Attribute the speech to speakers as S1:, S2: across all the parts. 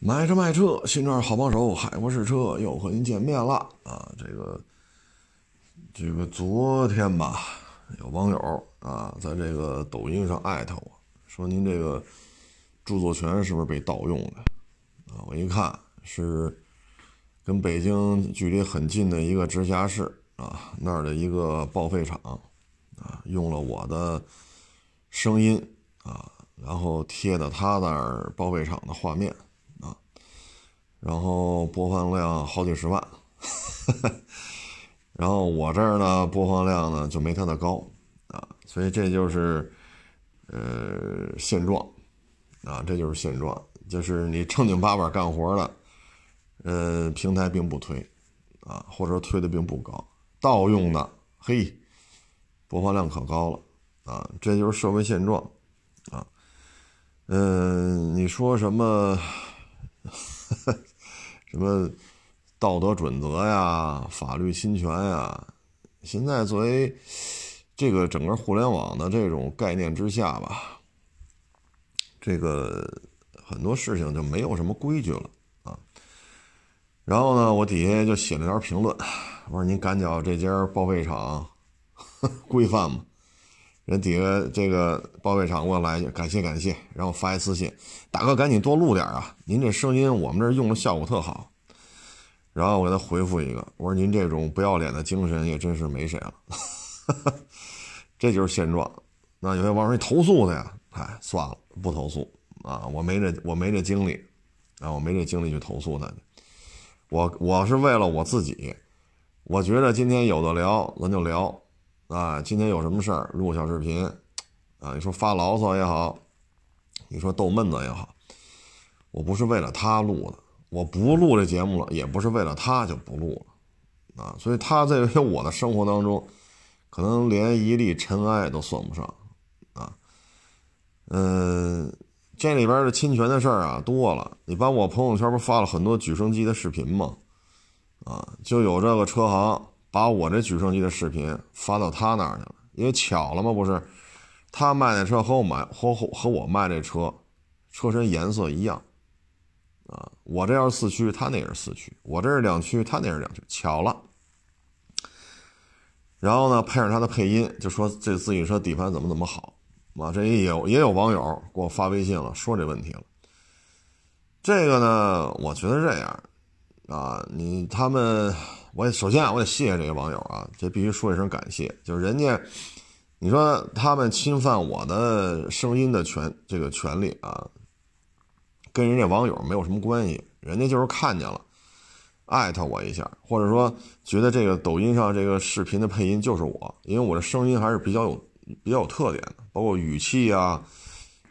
S1: 买车卖车，新车好帮手，海博试车又和您见面了啊！这个，这个昨天吧，有网友啊，在这个抖音上艾特我说：“您这个著作权是不是被盗用的？”啊，我一看是跟北京距离很近的一个直辖市啊那儿的一个报废厂啊，用了我的声音啊，然后贴的他那儿报废厂的画面。然后播放量好几十万，然后我这儿呢播放量呢就没他的高啊，所以这就是呃现状啊，这就是现状，就是你正经八百干活的，呃平台并不推啊，或者说推的并不高，盗用的嘿，播放量可高了啊，这就是社会现状啊，嗯，你说什么？什么道德准则呀，法律侵权呀？现在作为这个整个互联网的这种概念之下吧，这个很多事情就没有什么规矩了啊。然后呢，我底下就写了条评论，我说您赶脚这家报废厂 规范吗？人底下这个报废厂给我来感谢感谢，然后发一私信，大哥赶紧多录点啊，您这声音我们这用的效果特好。然后我给他回复一个，我说您这种不要脸的精神也真是没谁了，这就是现状。那有些网友说投诉他呀，哎，算了，不投诉啊，我没这我没这精力啊，我没这精力去投诉他去。我我是为了我自己，我觉得今天有的聊，咱就聊。啊，今天有什么事儿录小视频，啊，你说发牢骚也好，你说逗闷子也好，我不是为了他录的，我不录这节目了，也不是为了他就不录了，啊，所以他在 我的生活当中，可能连一粒尘埃都算不上，啊，嗯，这里边的侵权的事儿啊多了，你把我朋友圈不发了很多举升机的视频吗？啊，就有这个车行。把我这举升机的视频发到他那儿去了，因为巧了吗？不是，他卖那车和我买和和我卖这车，车身颜色一样，啊，我这要是四驱，他那也是四驱；我这是两驱，他那是两驱，巧了。然后呢，配上他的配音，就说这自行车底盘怎么怎么好，啊，这也有也有网友给我发微信了，说这问题了。这个呢，我觉得这样，啊，你他们。我首先啊，我得谢谢这个网友啊，这必须说一声感谢。就是人家，你说他们侵犯我的声音的权这个权利啊，跟人家网友没有什么关系。人家就是看见了，艾特我一下，或者说觉得这个抖音上这个视频的配音就是我，因为我的声音还是比较有比较有特点的，包括语气啊，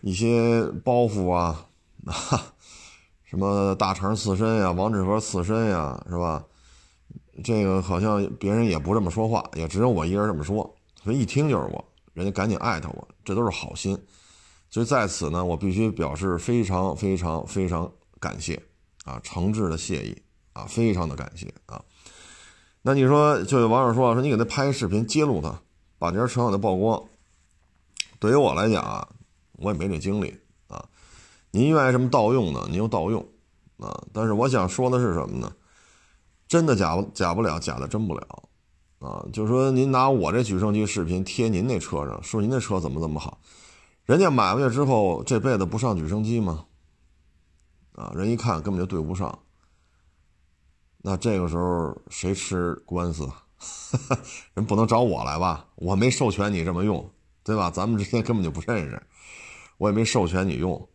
S1: 一些包袱啊，哈 什么大肠刺身呀，王致和刺身呀，是吧？这个好像别人也不这么说话，也只有我一人这么说，所以一听就是我，人家赶紧艾特我，这都是好心，所以在此呢，我必须表示非常非常非常感谢啊，诚挚的谢意啊，非常的感谢啊。那你说，就有网友说说你给他拍视频揭露他，把这车厂的曝光，对于我来讲啊，我也没这精力啊。您愿意什么盗用呢？您就盗用啊。但是我想说的是什么呢？真的假不假不了，假的真不了，啊，就是说您拿我这举升机视频贴您那车上，说您那车怎么怎么好，人家买回去之后这辈子不上举升机吗？啊，人一看根本就对不上，那这个时候谁吃官司？人不能找我来吧？我没授权你这么用，对吧？咱们之间根本就不认识，我也没授权你用，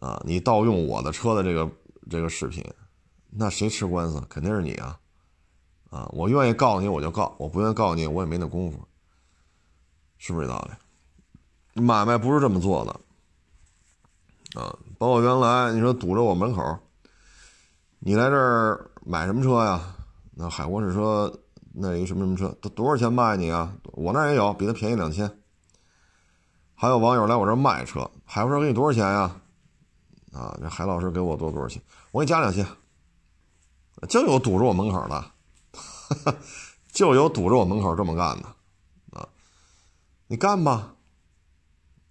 S1: 啊，你盗用我的车的这个这个视频。那谁吃官司？肯定是你啊！啊，我愿意告你，我就告；我不愿意告你，我也没那功夫，是不是这道理？买卖不是这么做的啊！包括原来你说堵着我门口，你来这儿买什么车呀？那海沃士车那一什么什么车，多多少钱卖你啊？我那也有，比他便宜两千。还有网友来我这儿卖车，海沃士给你多少钱呀？啊，这海老师给我多多少钱？我给你加两千。就有堵着我门口的，就有堵着我门口这么干的，啊，你干吧，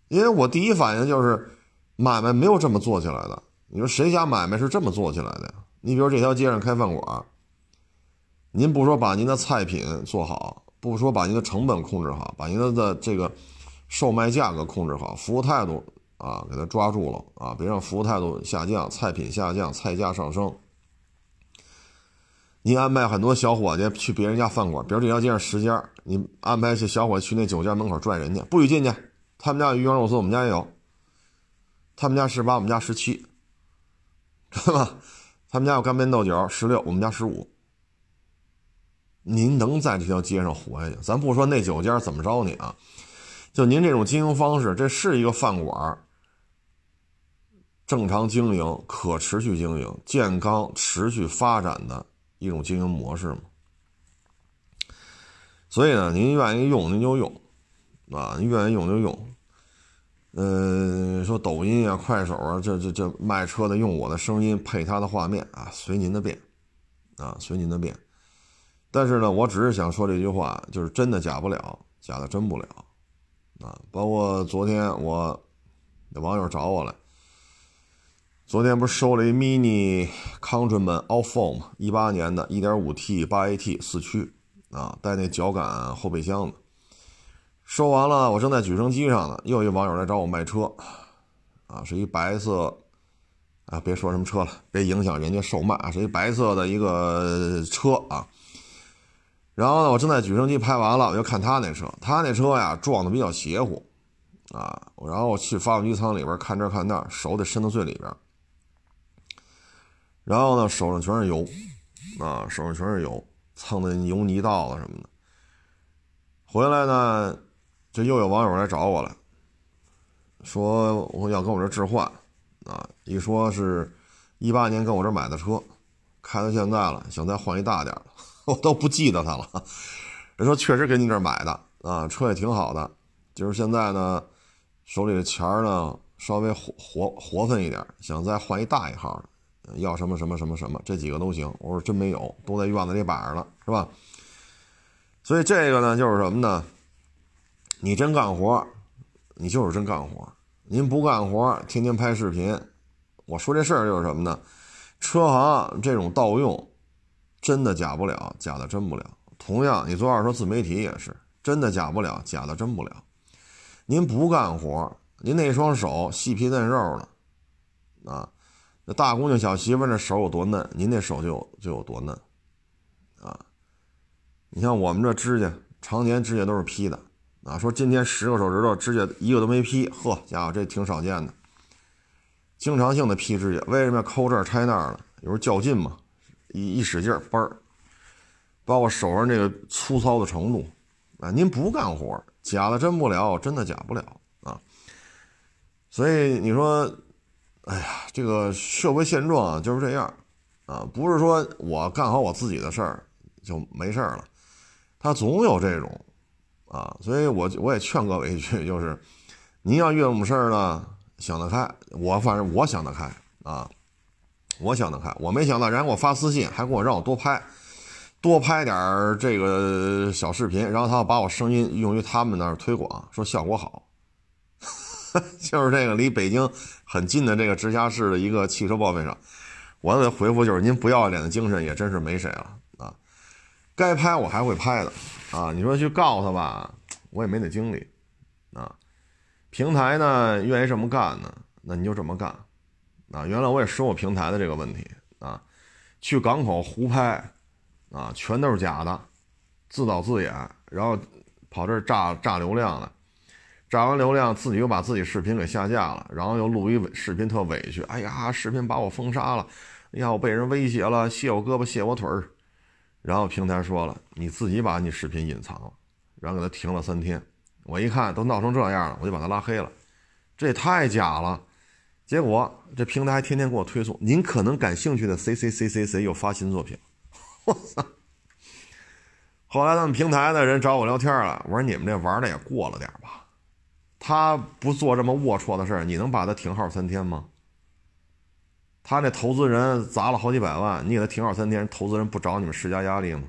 S1: 因为我第一反应就是买卖没有这么做起来的，你说谁家买卖是这么做起来的呀？你比如这条街上开饭馆，您不说把您的菜品做好，不说把您的成本控制好，把您的的这个售卖价格控制好，服务态度啊给他抓住了啊，别让服务态度下降，菜品下降，菜价上升。你安排很多小伙计去别人家饭馆，比如这条街上十家，你安排些小伙去那酒家门口拽人家，不许进去。他们家鱼香肉丝，我们家也有。他们家十八，我们家十七，是吧？他们家有干煸豆角，十六，我们家十五。您能在这条街上活下去？咱不说那九家怎么着你啊，就您这种经营方式，这是一个饭馆正常经营、可持续经营、健康持续发展的。一种经营模式嘛，所以呢，您愿意用您就用，啊，您愿意用就用。嗯，说抖音啊、快手啊，这这这卖车的用我的声音配他的画面啊，随您的便，啊，随您的便。但是呢，我只是想说这句话，就是真的假不了，假的真不了，啊，包括昨天我有网友找我来。昨天不是收了一 mini Countryman All-4 吗？一八年的 1.5T 8AT 四驱啊，带那脚感后备箱的。收完了，我正在举升机上呢，又一网友来找我卖车，啊，是一白色，啊，别说什么车了，别影响人家售卖啊，是一白色的一个车啊。然后呢，我正在举升机拍完了，我就看他那车，他那车呀撞的比较邪乎，啊，然后我去发动机舱里边看这看那，手得伸到最里边。然后呢，手上全是油，啊，手上全是油，蹭的油泥道子什么的。回来呢，这又有网友来找我了，说我要跟我这置换，啊，一说是一八年跟我这买的车，开到现在了，想再换一大点的，我都不记得他了。人说确实给你这买的，啊，车也挺好的，就是现在呢，手里的钱呢稍微活活活分一点，想再换一大一号的。要什么什么什么什么，这几个都行。我说真没有，都在院子里摆着了，是吧？所以这个呢，就是什么呢？你真干活，你就是真干活。您不干活，天天拍视频。我说这事儿就是什么呢？车行这种盗用，真的假不了，假的真不了。同样，你做二手自媒体也是，真的假不了，假的真不了。您不干活，您那双手细皮嫩肉的，啊。那大姑娘、小媳妇那手有多嫩，您那手就有就有多嫩，啊！你像我们这指甲，常年指甲都是劈的，啊，说今天十个手指头指甲一个都没劈，呵，家伙这挺少见的。经常性的劈指甲，为什么要抠这儿拆那儿呢？有时候较劲嘛，一一使劲儿，嘣儿，包括手上这个粗糙的程度，啊，您不干活，假的真不了，真的假不了啊。所以你说。哎呀，这个社会现状啊就是这样，啊，不是说我干好我自己的事儿就没事儿了，他总有这种，啊，所以我我也劝各位一句，就是您要遇到什么事儿呢，想得开，我反正我想得开啊，我想得开，我没想到人家给我发私信，还给我让我多拍，多拍点儿这个小视频，然后他要把我声音用于他们那儿推广，说效果好。就是这个离北京很近的这个直辖市的一个汽车报废厂，我的回复就是您不要脸的精神也真是没谁了啊！该拍我还会拍的啊！你说去告他吧，我也没那精力啊。平台呢愿意这么干呢，那你就这么干啊！原来我也说过平台的这个问题啊，去港口胡拍啊，全都是假的，自导自演，然后跑这儿炸炸流量了。炸完流量，自己又把自己视频给下架了，然后又录一视频特委屈，哎呀，视频把我封杀了，哎呀，我被人威胁了，卸我胳膊卸我腿儿，然后平台说了，你自己把你视频隐藏了，然后给他停了三天，我一看都闹成这样了，我就把他拉黑了，这也太假了，结果这平台还天天给我推送，您可能感兴趣的 C C C C C 又发新作品，我操！后来他们平台的人找我聊天了，我说你们这玩的也过了点吧。他不做这么龌龊的事儿，你能把他停号三天吗？他那投资人砸了好几百万，你给他停号三天，投资人不找你们施加压力吗？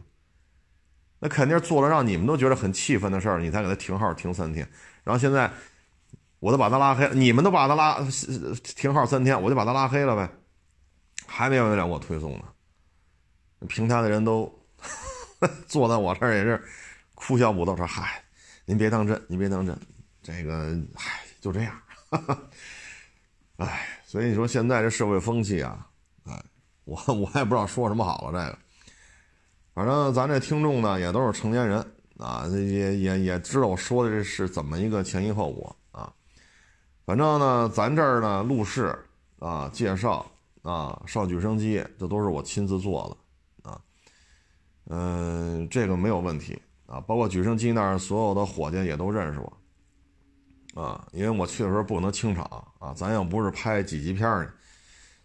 S1: 那肯定做了让你们都觉得很气愤的事儿，你才给他停号停三天。然后现在我都把他拉黑，你们都把他拉停号三天，我就把他拉黑了呗。还没完没了给我推送呢。平台的人都 坐在我这儿也是哭笑不得，说：“嗨，您别当真，您别当真，这个，嗨，就这样。”哎，所以你说现在这社会风气啊，哎，我 我也不知道说什么好了。这个，反正咱这听众呢也都是成年人啊，也也也知道我说的这是怎么一个前因后果啊。反正呢，咱这儿呢录视啊、介绍啊、上举升机，这都是我亲自做的啊。嗯，这个没有问题啊，包括举升机那儿所有的伙计也都认识我，啊，因为我去的时候不可能清场啊，咱又不是拍几级片儿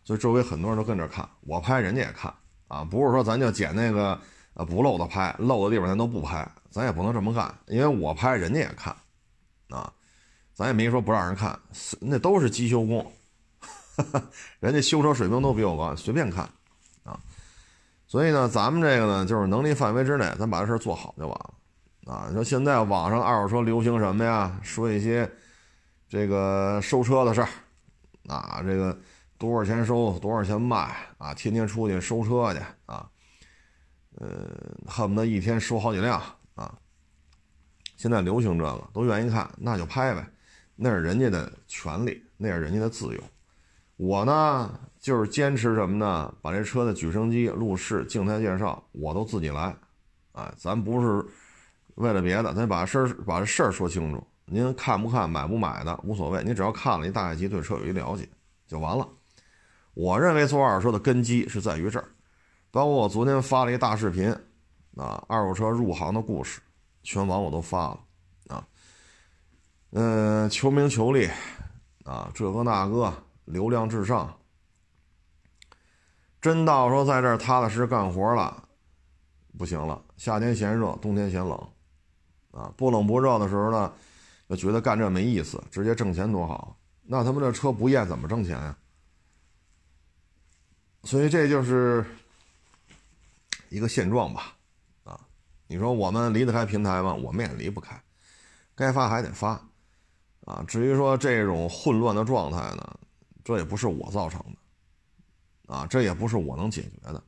S1: 所以周围很多人都跟着看，我拍人家也看啊，不是说咱就捡那个呃不漏的拍，漏的地方咱都不拍，咱也不能这么干，因为我拍人家也看，啊，咱也没说不让人看，那都是机修工，人家修车水平都比我高，随便看啊。所以呢，咱们这个呢，就是能力范围之内，咱把这事做好就完了，啊！你说现在网上二手车流行什么呀？说一些这个收车的事儿，啊，这个多少钱收，多少钱卖，啊，天天出去收车去，啊，呃，恨不得一天收好几辆，啊！现在流行这个，都愿意看，那就拍呗，那是人家的权利，那是人家的自由，我呢？就是坚持什么呢？把这车的举升机、路试、静态介绍，我都自己来。哎，咱不是为了别的，咱把事儿把这事儿说清楚。您看不看、买不买的无所谓，你只要看了一大概机，对车有一了解就完了。我认为做二手车的根基是在于这儿。包括我昨天发了一大视频，啊，二手车入行的故事，全网我都发了。啊，嗯，求名求利，啊，这个那个，流量至上。真到说在这儿踏踏实实干活了，不行了。夏天嫌热，冬天嫌冷，啊，不冷不热的时候呢，就觉得干这没意思，直接挣钱多好。那他们这车不验怎么挣钱呀？所以这就是一个现状吧，啊，你说我们离得开平台吗？我们也离不开，该发还得发，啊，至于说这种混乱的状态呢，这也不是我造成的。啊，这也不是我能解决的，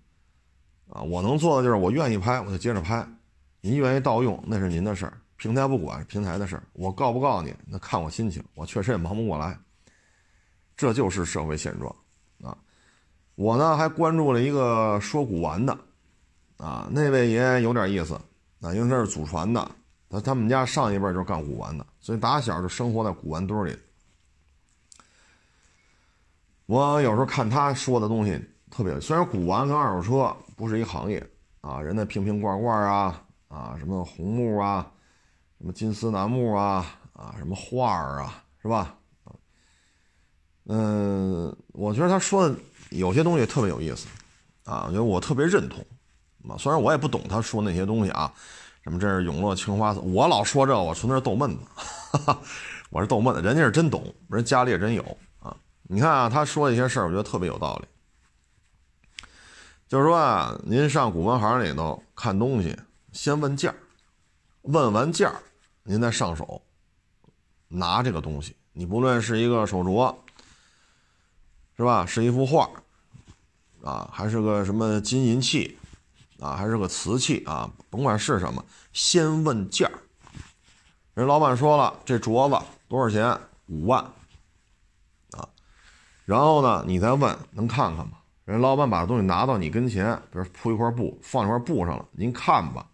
S1: 啊，我能做的就是我愿意拍，我就接着拍。您愿意盗用，那是您的事儿，平台不管，平台的事儿。我告不告你，那看我心情，我确实也忙不过来。这就是社会现状，啊，我呢还关注了一个说古玩的，啊，那位爷有点意思，啊，因为他是祖传的，他他们家上一辈就是干古玩的，所以打小就生活在古玩堆里。我有时候看他说的东西特别，虽然古玩跟二手车不是一行业啊，人家瓶瓶罐罐啊啊，什么红木啊，什么金丝楠木啊啊，什么画儿啊，是吧？嗯，我觉得他说的有些东西特别有意思啊，我觉得我特别认同啊。虽然我也不懂他说那些东西啊，什么这是永乐青花瓷，我老说这，我纯粹是逗闷子，我是逗闷子，人家是真懂，人家里也真有啊。你看啊，他说一些事儿，我觉得特别有道理。就是说啊，您上古玩行里头看东西，先问价，问完价，您再上手拿这个东西。你不论是一个手镯，是吧？是一幅画，啊，还是个什么金银器，啊，还是个瓷器啊，甭管是什么，先问价。人老板说了，这镯子多少钱？五万。啊然后呢，你再问，能看看吗？人老板把东西拿到你跟前，比如铺一块布，放一块布上了，您看吧，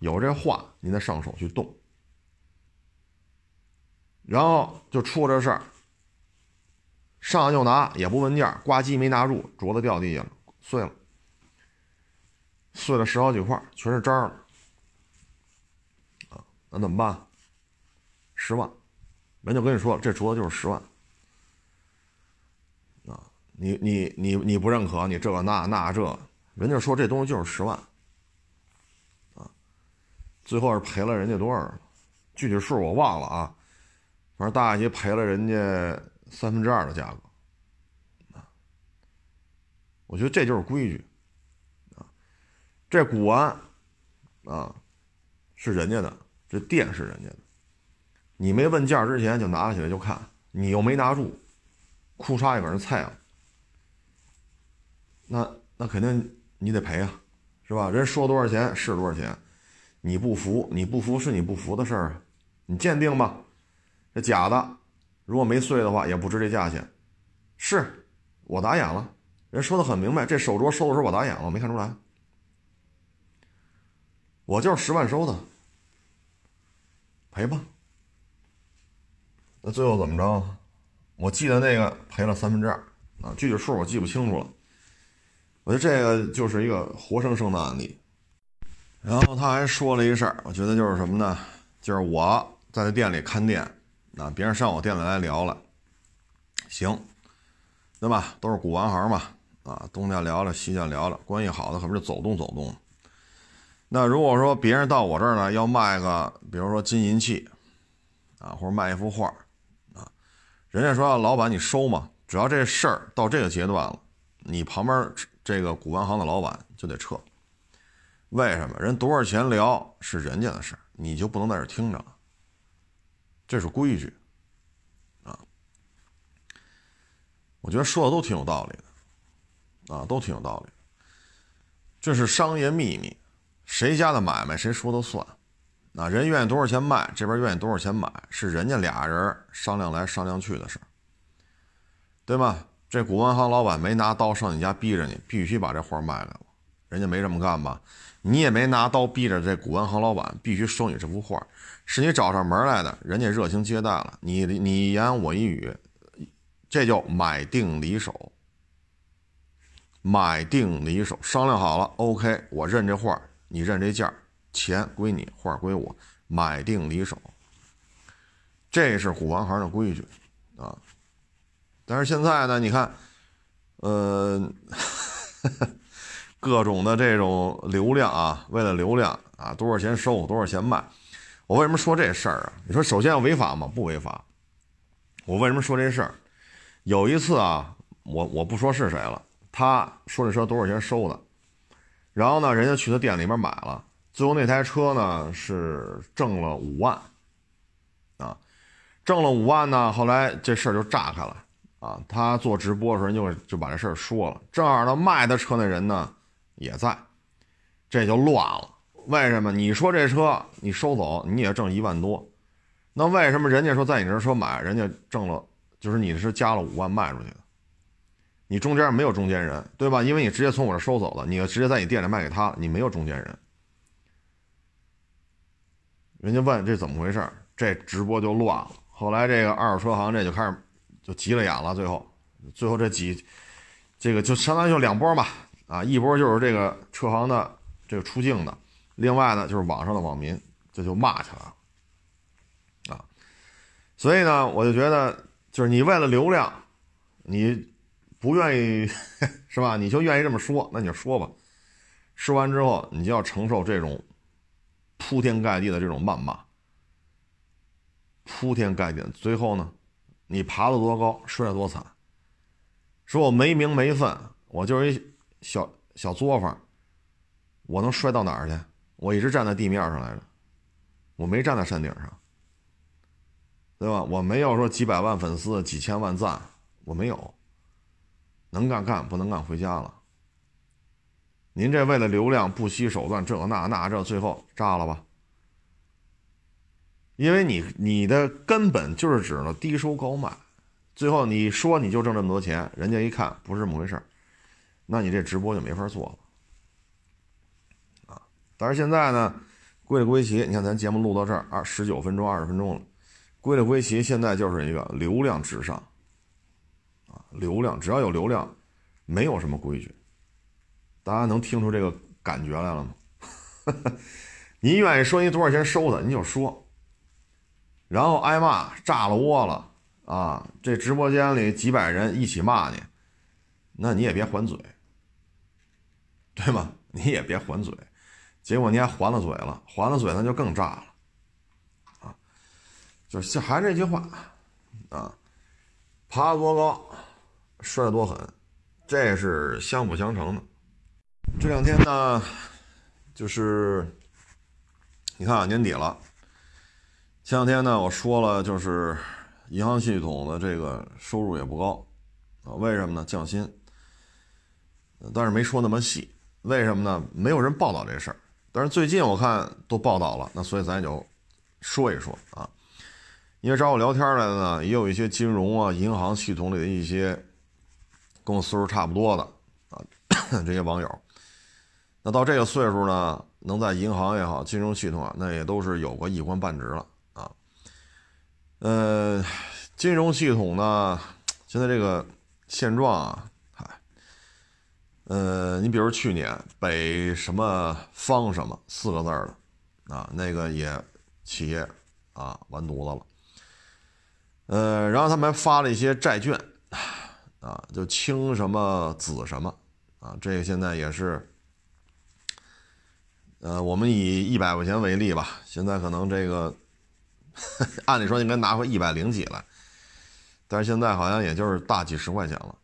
S1: 有这话，您再上手去动。然后就出这事儿，上来就拿，也不问价，呱唧没拿住，镯子掉地下了，碎了，碎了十好几块，全是渣了。啊，那怎么办？十万，人就跟你说，这镯子就是十万。你你你你不认可，你这个那那这，人家说这东西就是十万，最后是赔了人家多少？具体数我忘了啊，反正大爷赔了人家三分之二的价格，啊，我觉得这就是规矩，啊，这古玩，啊，是人家的，这店是人家的，你没问价之前就拿起来就看，你又没拿住，裤衩也给人菜了。那那肯定你得赔啊，是吧？人说多少钱是多少钱，你不服，你不服是你不服的事儿啊，你鉴定吧，这假的，如果没碎的话也不值这价钱，是我打眼了，人说的很明白，这手镯收的时候我打眼了，我没看出来，我就是十万收的，赔吧。那最后怎么着？我记得那个赔了三分之二啊，具体数我记不清楚了。我觉得这个就是一个活生生的案例。然后他还说了一事儿，我觉得就是什么呢？就是我在他店里看店，啊，别人上我店里来聊了，行，对吧？都是古玩行嘛，啊，东家聊聊，西家聊聊，关系好的可不是走动走动。那如果说别人到我这儿呢，要卖个，比如说金银器，啊，或者卖一幅画。啊人家说：“老板，你收嘛？只要这事儿到这个阶段了，你旁边这个古玩行的老板就得撤。为什么？人多少钱聊是人家的事儿，你就不能在这听着了。这是规矩啊。我觉得说的都挺有道理的，啊，都挺有道理。这是商业秘密，谁家的买卖谁说了算。”那人愿意多少钱卖，这边愿意多少钱买，是人家俩人商量来商量去的事儿，对吧？这古玩行老板没拿刀上你家逼着你，必须把这画卖了，人家没这么干吧？你也没拿刀逼着这古玩行老板必须收你这幅画，是你找上门来的，人家热情接待了你，你一言我一语，这叫买定离手，买定离手，商量好了，OK，我认这画，你认这价钱归你，画归我，买定离手，这是古玩行的规矩啊。但是现在呢，你看，呃，各种的这种流量啊，为了流量啊，多少钱收，多少钱卖。我为什么说这事儿啊？你说首先要违法吗？不违法。我为什么说这事儿？有一次啊，我我不说是谁了，他说这车多少钱收的，然后呢，人家去他店里面买了。最后那台车呢是挣了五万，啊，挣了五万呢，后来这事儿就炸开了，啊，他做直播的时候就就把这事儿说了，正好呢卖他车那人呢也在，这就乱了。为什么？你说这车你收走你也挣一万多，那为什么人家说在你这车买，人家挣了，就是你是加了五万卖出去的，你中间没有中间人，对吧？因为你直接从我这收走了，你直接在你店里卖给他，你没有中间人。人家问这怎么回事这直播就乱了。后来这个二手车行这就开始就急了眼了。最后，最后这几这个就相当于就两波吧。啊，一波就是这个车行的这个出境的，另外呢就是网上的网民，这就骂起来了。啊，所以呢，我就觉得就是你为了流量，你不愿意 是吧？你就愿意这么说，那你就说吧。说完之后，你就要承受这种。铺天盖地的这种谩骂，铺天盖地。最后呢，你爬得多高，摔得多惨。说我没名没分，我就是一小小作坊，我能摔到哪儿去？我一直站在地面上来着，我没站在山顶上，对吧？我没有说几百万粉丝、几千万赞，我没有。能干干，不能干回家了。您这为了流量不惜手段，这那那这，最后炸了吧？因为你你的根本就是指了低收高卖，最后你说你就挣这么多钱，人家一看不是这么回事那你这直播就没法做了啊！但是现在呢，归了归齐，你看咱节目录到这儿二十九分钟二十分钟了，归了归齐，现在就是一个流量至上啊！流量只要有流量，没有什么规矩。大家能听出这个感觉来了吗？您愿意说您多少钱收的，您就说。然后挨骂炸了窝了啊！这直播间里几百人一起骂你，那你也别还嘴，对吗？你也别还嘴。结果你还还了嘴了，还了嘴那就更炸了啊！就是还是那句话啊，爬多高，摔得多狠，这是相辅相成的。这两天呢，就是你看啊，年底了。前两天呢，我说了，就是银行系统的这个收入也不高啊。为什么呢？降薪。但是没说那么细，为什么呢？没有人报道这事儿。但是最近我看都报道了，那所以咱也就说一说啊。因为找我聊天来的呢，也有一些金融啊、银行系统里的一些跟我岁数差不多的啊 这些网友。那到这个岁数呢，能在银行也好、金融系统啊，那也都是有过一官半职了啊。呃，金融系统呢，现在这个现状啊。呃，你比如去年北什么方什么四个字的，啊，那个也企业啊完犊子了。呃，然后他们还发了一些债券，啊，就青什么紫什么，啊，这个现在也是，呃，我们以一百块钱为例吧，现在可能这个 按理说应该拿回一百零几来，但是现在好像也就是大几十块钱了。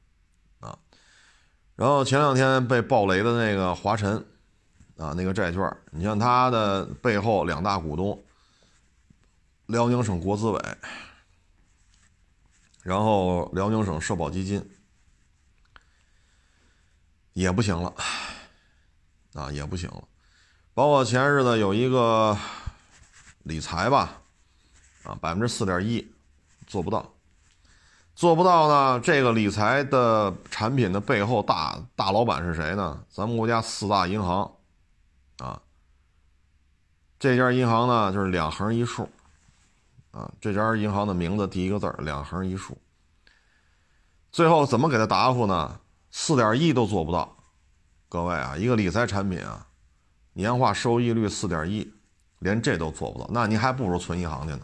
S1: 然后前两天被爆雷的那个华晨，啊，那个债券，你像它的背后两大股东，辽宁省国资委，然后辽宁省社保基金，也不行了，啊，也不行了，包括前日子有一个理财吧，啊，百分之四点一，做不到。做不到呢？这个理财的产品的背后大大老板是谁呢？咱们国家四大银行，啊，这家银行呢就是两横一竖，啊，这家银行的名字第一个字两横一竖。最后怎么给他答复呢？四点一都做不到。各位啊，一个理财产品啊，年化收益率四点一，连这都做不到，那你还不如存银行去呢。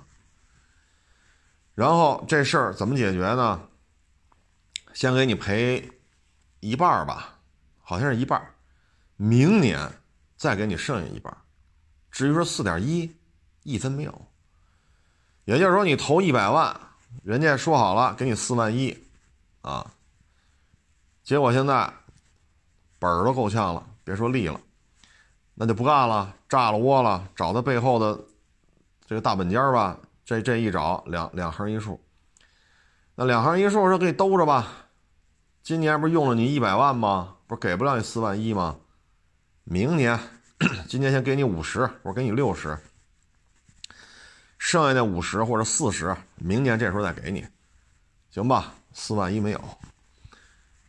S1: 然后这事儿怎么解决呢？先给你赔一半儿吧，好像是一半儿明年再给你剩下一半儿至于说四点一，一分没有。也就是说，你投一百万，人家说好了给你四万一，啊，结果现在本儿都够呛了，别说利了，那就不干了，炸了窝了，找他背后的这个大本家吧。这这一找两两横一竖，那两横一竖说给你兜着吧，今年不是用了你一百万吗？不是给不了你四万一吗？明年，今年先给你五十，我给你六十，剩下那五十或者四十，明年这时候再给你，行吧？四万一没有，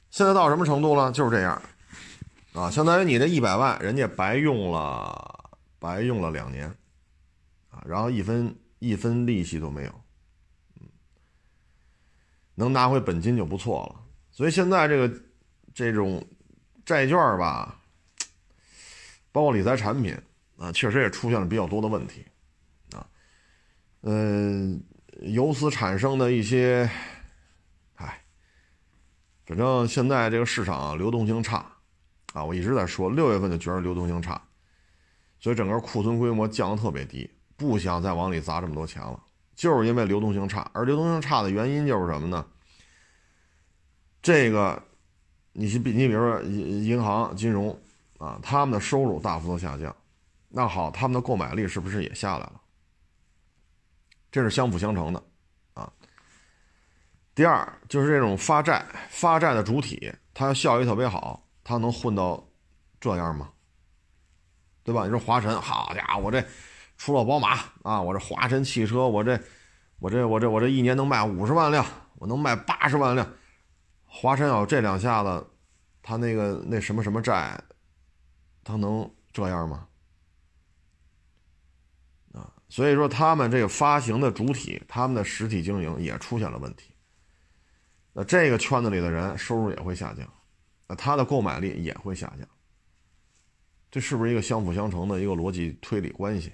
S1: 现在到什么程度了？就是这样，啊，相当于你这一百万，人家白用了，白用了两年，啊，然后一分。一分利息都没有，嗯，能拿回本金就不错了。所以现在这个这种债券吧，包括理财产品啊，确实也出现了比较多的问题啊。嗯，由此产生的一些，哎，反正现在这个市场流动性差啊，我一直在说，六月份就觉得流动性差，所以整个库存规模降的特别低。不想再往里砸这么多钱了，就是因为流动性差。而流动性差的原因就是什么呢？这个，你比你比如说银银行金融啊，他们的收入大幅度下降，那好，他们的购买力是不是也下来了？这是相辅相成的啊。第二就是这种发债发债的主体，它效益特别好，它能混到这样吗？对吧？你说华晨，好家伙，这。除了宝马啊，我这华晨汽车，我这，我这，我这，我这一年能卖五十万辆，我能卖八十万辆。华晨要这两下子，他那个那什么什么债，他能这样吗？啊，所以说他们这个发行的主体，他们的实体经营也出现了问题。那这个圈子里的人收入也会下降，那他的购买力也会下降。这是不是一个相辅相成的一个逻辑推理关系？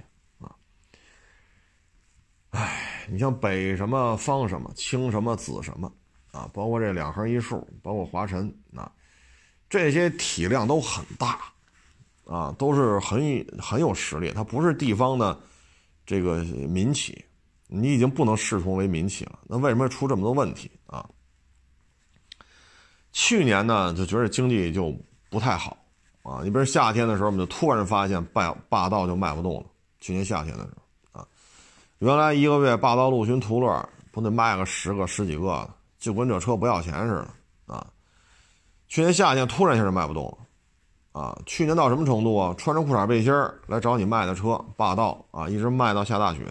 S1: 哎，你像北什么方什么青什么紫什么啊，包括这两横一竖，包括华晨啊，这些体量都很大啊，都是很很有实力。它不是地方的这个民企，你已经不能视同为民企了。那为什么出这么多问题啊？去年呢，就觉得经济就不太好啊。你比如夏天的时候，我们就突然发现霸霸道就卖不动了。去年夏天的时候。原来一个月霸道、陆巡、途乐不得卖个十个、十几个的，就跟这车不要钱似的啊！去年夏天突然一下就卖不动了，啊，去年到什么程度啊？穿着裤衩背心来找你卖的车，霸道啊，一直卖到下大雪，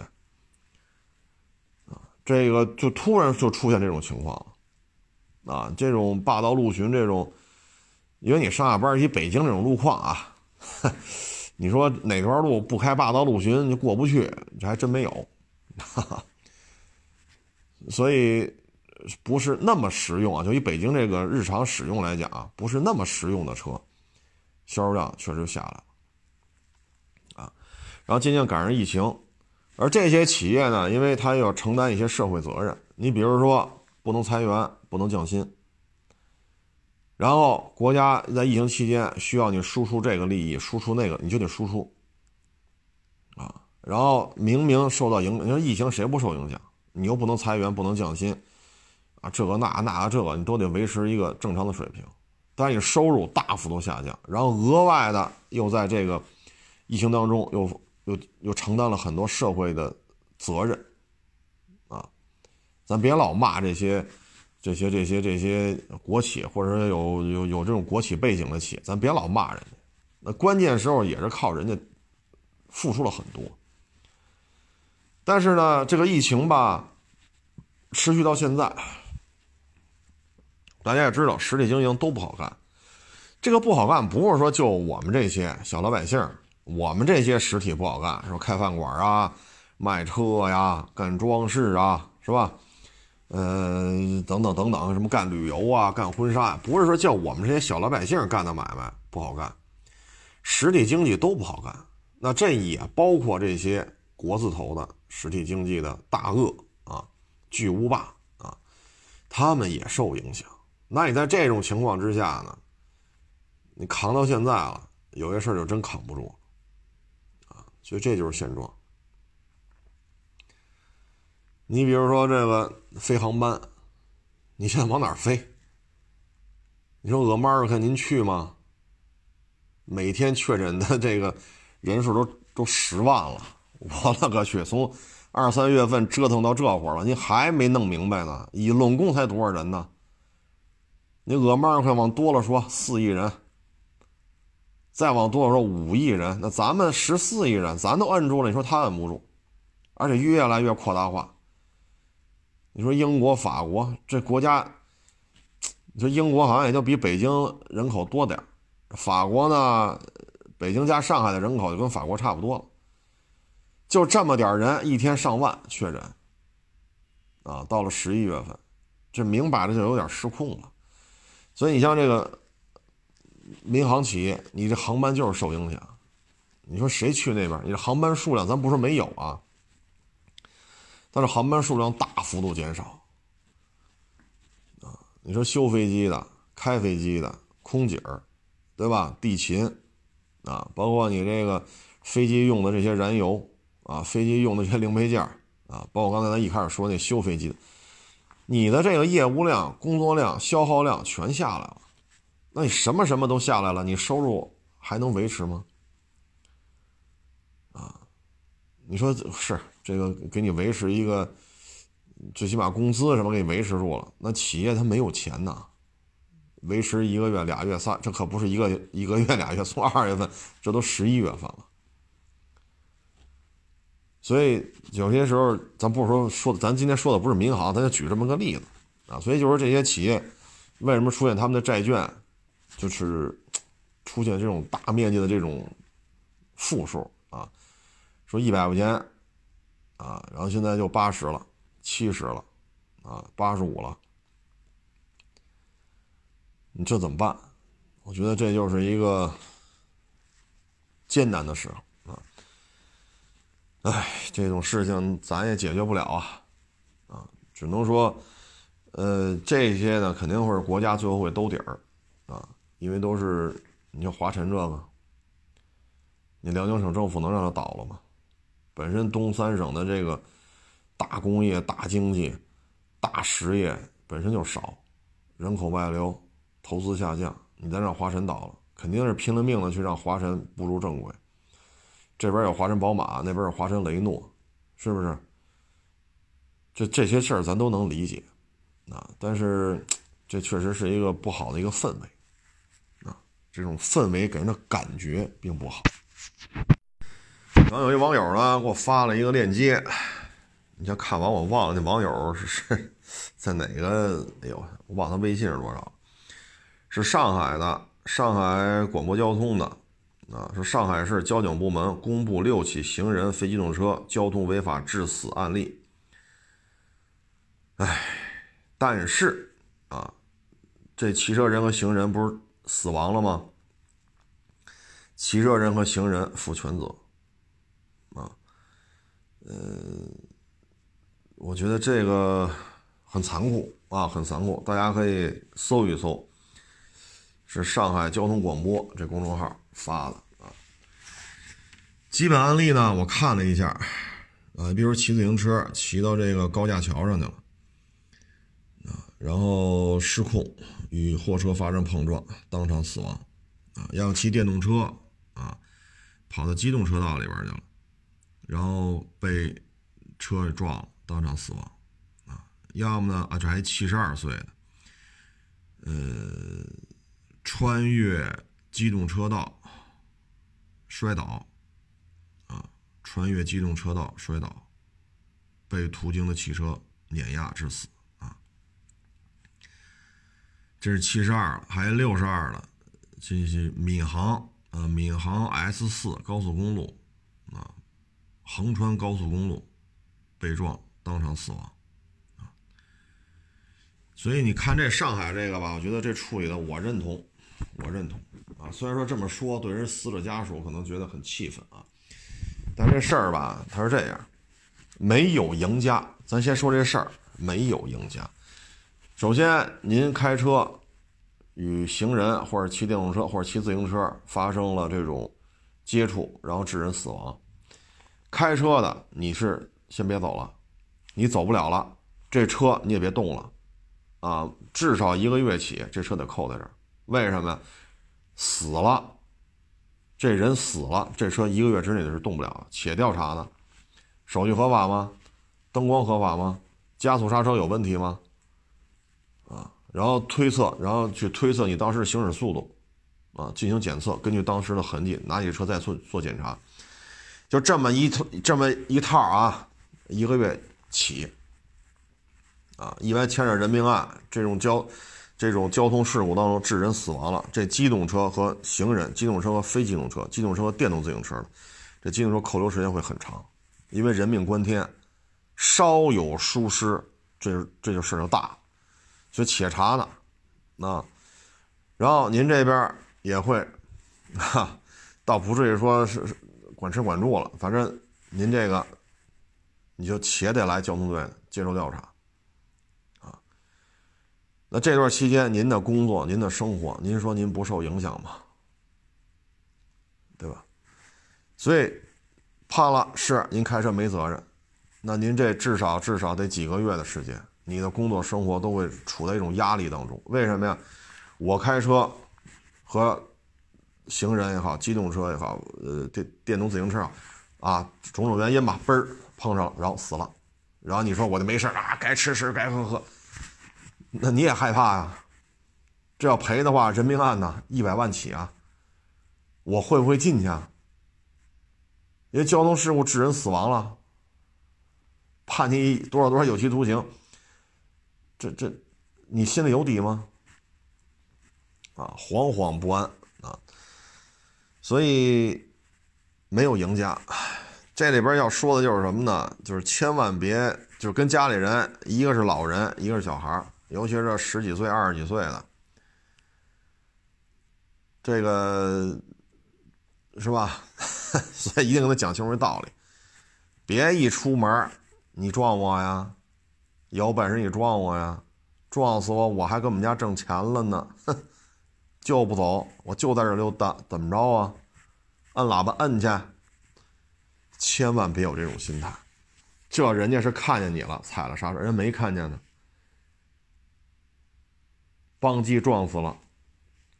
S1: 啊，这个就突然就出现这种情况，啊，这种霸道陆巡这种，因为你上下班以北京这种路况啊，你说哪段路不开霸道陆巡就过不去，这还真没有，哈 哈所以。不是那么实用啊，就以北京这个日常使用来讲啊，不是那么实用的车，销售量确实下来了啊。然后渐渐赶上疫情，而这些企业呢，因为它要承担一些社会责任，你比如说不能裁员，不能降薪，然后国家在疫情期间需要你输出这个利益，输出那个，你就得输出。然后明明受到影响，你说疫情谁不受影响？你又不能裁员，不能降薪。啊，这个那那这个，你都得维持一个正常的水平，但是你收入大幅度下降，然后额外的又在这个疫情当中又又又承担了很多社会的责任，啊，咱别老骂这些这些这些这些国企或者说有有有这种国企背景的企业，咱别老骂人家，那关键时候也是靠人家付出了很多，但是呢，这个疫情吧，持续到现在。大家也知道，实体经营都不好干。这个不好干，不是说就我们这些小老百姓，我们这些实体不好干，说开饭馆啊、卖车呀、干装饰啊，是吧？嗯，等等等等，什么干旅游啊、干婚纱，不是说叫我们这些小老百姓干的买卖不好干，实体经济都不好干。那这也包括这些国字头的实体经济的大鳄啊、巨无霸啊，他们也受影响。那你在这种情况之下呢？你扛到现在了，有些事儿就真扛不住，啊，所以这就是现状。你比如说这个飞航班，你现在往哪儿飞？你说俄马尔克您去吗？每天确诊的这个人数都都十万了，我勒个去！从二三月份折腾到这会儿了，你还没弄明白呢？一拢共才多少人呢？你俄曼快往多了说四亿人，再往多了说五亿人，那咱们十四亿人，咱都摁住了，你说他摁不住，而且越来越扩大化。你说英国、法国这国家，你说英国好像也就比北京人口多点法国呢，北京加上海的人口就跟法国差不多了，就这么点人，一天上万确诊，啊，到了十一月份，这明摆着就有点失控了。所以你像这个民航企业，你这航班就是受影响。你说谁去那边？你这航班数量，咱不说没有啊，但是航班数量大幅度减少啊。你说修飞机的、开飞机的、空姐儿，对吧？地勤啊，包括你这个飞机用的这些燃油啊，飞机用的这些零配件啊，包括刚才咱一开始说那修飞机的。你的这个业务量、工作量、消耗量全下来了，那你什么什么都下来了，你收入还能维持吗？啊，你说是这个给你维持一个，最起码工资什么给你维持住了，那企业它没有钱呐，维持一个月、俩月、仨，这可不是一个一个月、俩月，从二月份这都十一月份了。所以有些时候，咱不是说说，咱今天说的不是民航，咱就举这么个例子啊。所以就说这些企业为什么出现他们的债券，就是出现这种大面积的这种负数啊，说一百块钱啊，然后现在就八十了、七十了啊、八十五了，你这怎么办？我觉得这就是一个艰难的时候。哎，这种事情咱也解决不了啊，啊，只能说，呃，这些呢肯定会是国家最后会兜底儿，啊，因为都是你像华晨这个，你辽宁省政府能让它倒了吗？本身东三省的这个大工业、大经济、大实业本身就少，人口外流、投资下降，你再让华晨倒了，肯定是拼了命的去让华晨步入正轨。这边有华晨宝马，那边有华晨雷诺，是不是？这这些事儿咱都能理解，啊，但是这确实是一个不好的一个氛围，啊这种氛围给人的感觉并不好。然后有一网友呢给我发了一个链接，你先看完我忘了那网友是是在哪个？哎呦，我忘他微信是多少？是上海的，上海广播交通的啊，说上海市交警部门公布六起行人、非机动车交通违法致死案例。哎，但是啊，这骑车人和行人不是死亡了吗？骑车人和行人负全责。啊，嗯，我觉得这个很残酷啊，很残酷。大家可以搜一搜，是上海交通广播这公众号发了啊。基本案例呢，我看了一下啊，比如骑自行车骑到这个高架桥上去了啊，然后失控与货车发生碰撞，当场死亡啊。要骑电动车啊，跑到机动车道里边去了。然后被车撞了，当场死亡，啊，要么呢啊，这还七十二岁的，呃，穿越机动车道摔倒，啊，穿越机动车道摔倒，被途经的汽车碾压致死，啊，这是七十二还有六十二了，这是闵行，呃，闵行 S 四高速公路，啊。横穿高速公路，被撞当场死亡，所以你看这上海这个吧，我觉得这处理的我认同，我认同啊。虽然说这么说，对人死者家属可能觉得很气愤啊，但这事儿吧，它是这样，没有赢家。咱先说这事儿，没有赢家。首先，您开车与行人或者骑电动车或者骑自行车发生了这种接触，然后致人死亡。开车的你是先别走了，你走不了了，这车你也别动了，啊，至少一个月起这车得扣在这儿。为什么呀？死了，这人死了，这车一个月之内是动不了，且调查呢，手续合法吗？灯光合法吗？加速刹车有问题吗？啊，然后推测，然后去推测你当时行驶速度，啊，进行检测，根据当时的痕迹拿起车再做做检查。就这么一套这么一套啊，一个月起啊，一般牵扯人命案这种交这种交通事故当中致人死亡了，这机动车和行人、机动车和非机动车、机动车和电动自行车这机动车扣留时间会很长，因为人命关天，稍有疏失，这这就事就大了，所以且查呢，啊，然后您这边也会，哈，倒不至于说是。管吃管住了，反正您这个，你就且得来交通队接受调查，那这段期间您的工作、您的生活，您说您不受影响吗？对吧？所以判了是您开车没责任，那您这至少至少得几个月的时间，你的工作生活都会处在一种压力当中。为什么呀？我开车和。行人也好，机动车也好，呃，电电动自行车啊，啊，种种原因吧，嘣儿碰上，然后死了，然后你说我就没事啊，该吃吃，该喝喝，那你也害怕呀？这要赔的话，人命案呢，一百万起啊，我会不会进去啊？因为交通事故致人死亡了，判你多少多少有期徒刑，这这，你心里有底吗？啊，惶惶不安啊。所以没有赢家，这里边要说的就是什么呢？就是千万别，就是跟家里人，一个是老人，一个是小孩尤其是十几岁、二十几岁的，这个是吧？所以一定跟他讲清楚这道理，别一出门你撞我呀，有本事你撞我呀，撞死我我还跟我们家挣钱了呢，哼。就不走，我就在这溜达，怎么着啊？摁喇叭摁去，千万别有这种心态。这人家是看见你了，踩了刹车，人家没看见呢，邦机撞死了。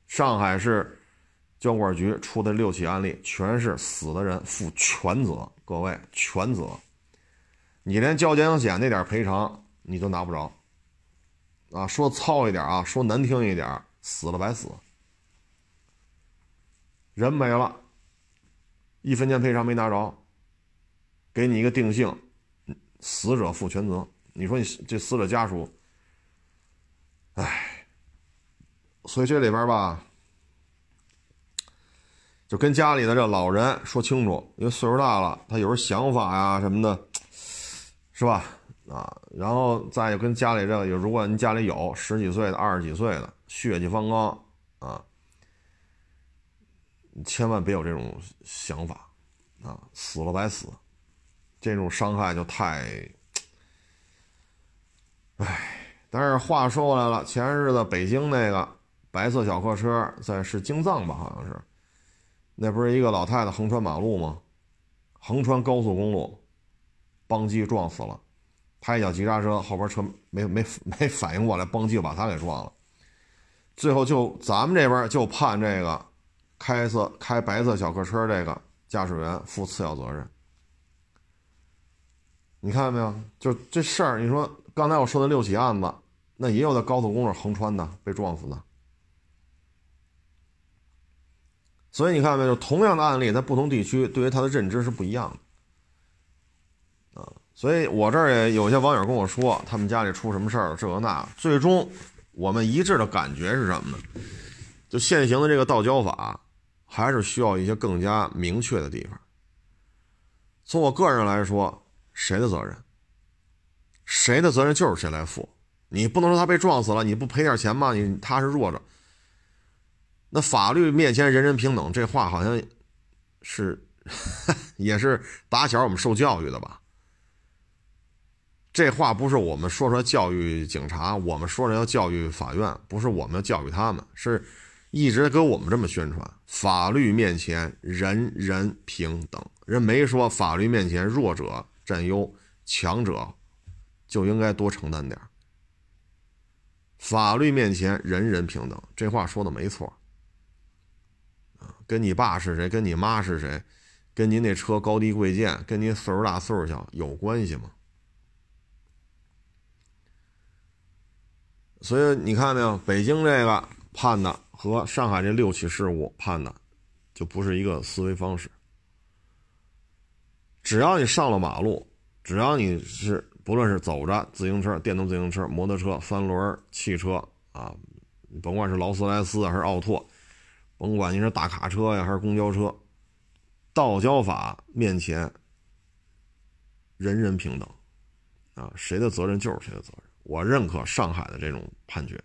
S1: 上海市交管局出的六起案例，全是死的人负全责，各位全责。你连交强险那点赔偿你都拿不着，啊，说糙一点啊，说难听一点，死了白死。人没了，一分钱赔偿没拿着，给你一个定性，死者负全责。你说你这死者家属，哎，所以这里边吧，就跟家里的这老人说清楚，因为岁数大了，他有时候想法呀什么的，是吧？啊，然后再跟家里这，如果您家里有十几岁的、二十几岁的，血气方刚啊，千万别有这种想法啊，死了白死，这种伤害就太，唉。但是话说回来了，前日子北京那个白色小客车在是京藏吧，好像是，那不是一个老太太横穿马路吗？横穿高速公路，邦机撞死了。他一脚急刹车，后边车没没 没反应过来，邦就把他给撞了。最后就咱们这边就判这个开色开白色小客车这个驾驶员负次要责任。你看到没有？就这事儿，你说刚才我说的六起案子，那也有在高速公路横穿的被撞死的。所以你看到没有？同样的案例，在不同地区对于他的认知是不一样的啊。所以我这儿也有些网友跟我说，他们家里出什么事儿了，这个那。最终，我们一致的感觉是什么呢？就现行的这个道交法，还是需要一些更加明确的地方。从我个人来说，谁的责任？谁的责任就是谁来负。你不能说他被撞死了，你不赔点钱吗？你他是弱者。那法律面前人人平等，这话好像是 也是打小我们受教育的吧？这话不是我们说出来教育警察，我们说着要教育法院，不是我们要教育他们，是一直给我们这么宣传。法律面前人人平等，人没说法律面前弱者占优，强者就应该多承担点法律面前人人平等，这话说的没错。跟你爸是谁，跟你妈是谁，跟您那车高低贵贱，跟您岁数大岁数小有关系吗？所以你看没有，北京这个判的和上海这六起事故判的，就不是一个思维方式。只要你上了马路，只要你是不论是走着、自行车、电动自行车、摩托车、三轮、汽车啊，甭管是劳斯莱斯还是奥拓，甭管你是大卡车呀还是公交车，道交法面前人人平等，啊，谁的责任就是谁的责任。我认可上海的这种判决，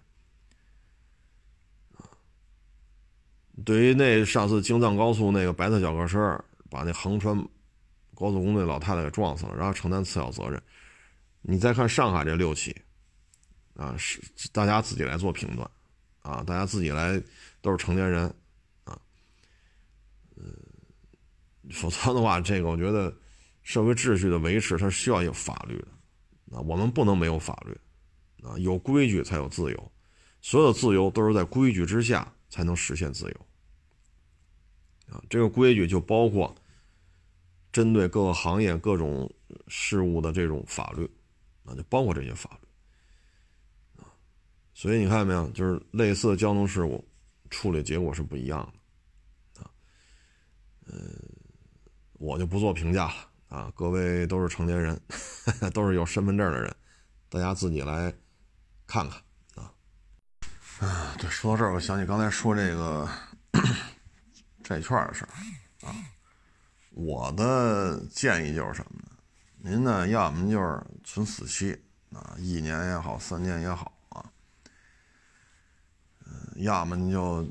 S1: 对于那上次京藏高速那个白色小客车把那横穿高速公路老太太给撞死了，然后承担次要责任，你再看上海这六起，啊，是大家自己来做评断，啊，大家自己来都是成年人，嗯，否则的话，这个我觉得社会秩序的维持它需要有法律的，啊，我们不能没有法律。啊，有规矩才有自由，所有的自由都是在规矩之下才能实现自由。啊，这个规矩就包括针对各个行业各种事物的这种法律，啊，就包括这些法律。啊，所以你看到没有，就是类似的交通事故处理结果是不一样的。嗯，我就不做评价了。啊，各位都是成年人，都是有身份证的人，大家自己来。看看啊，啊，对，说到这儿，我想起刚才说这个债券的事儿啊。我的建议就是什么呢？您呢，要么就是存死期啊，一年也好，三年也好啊。嗯，要么您就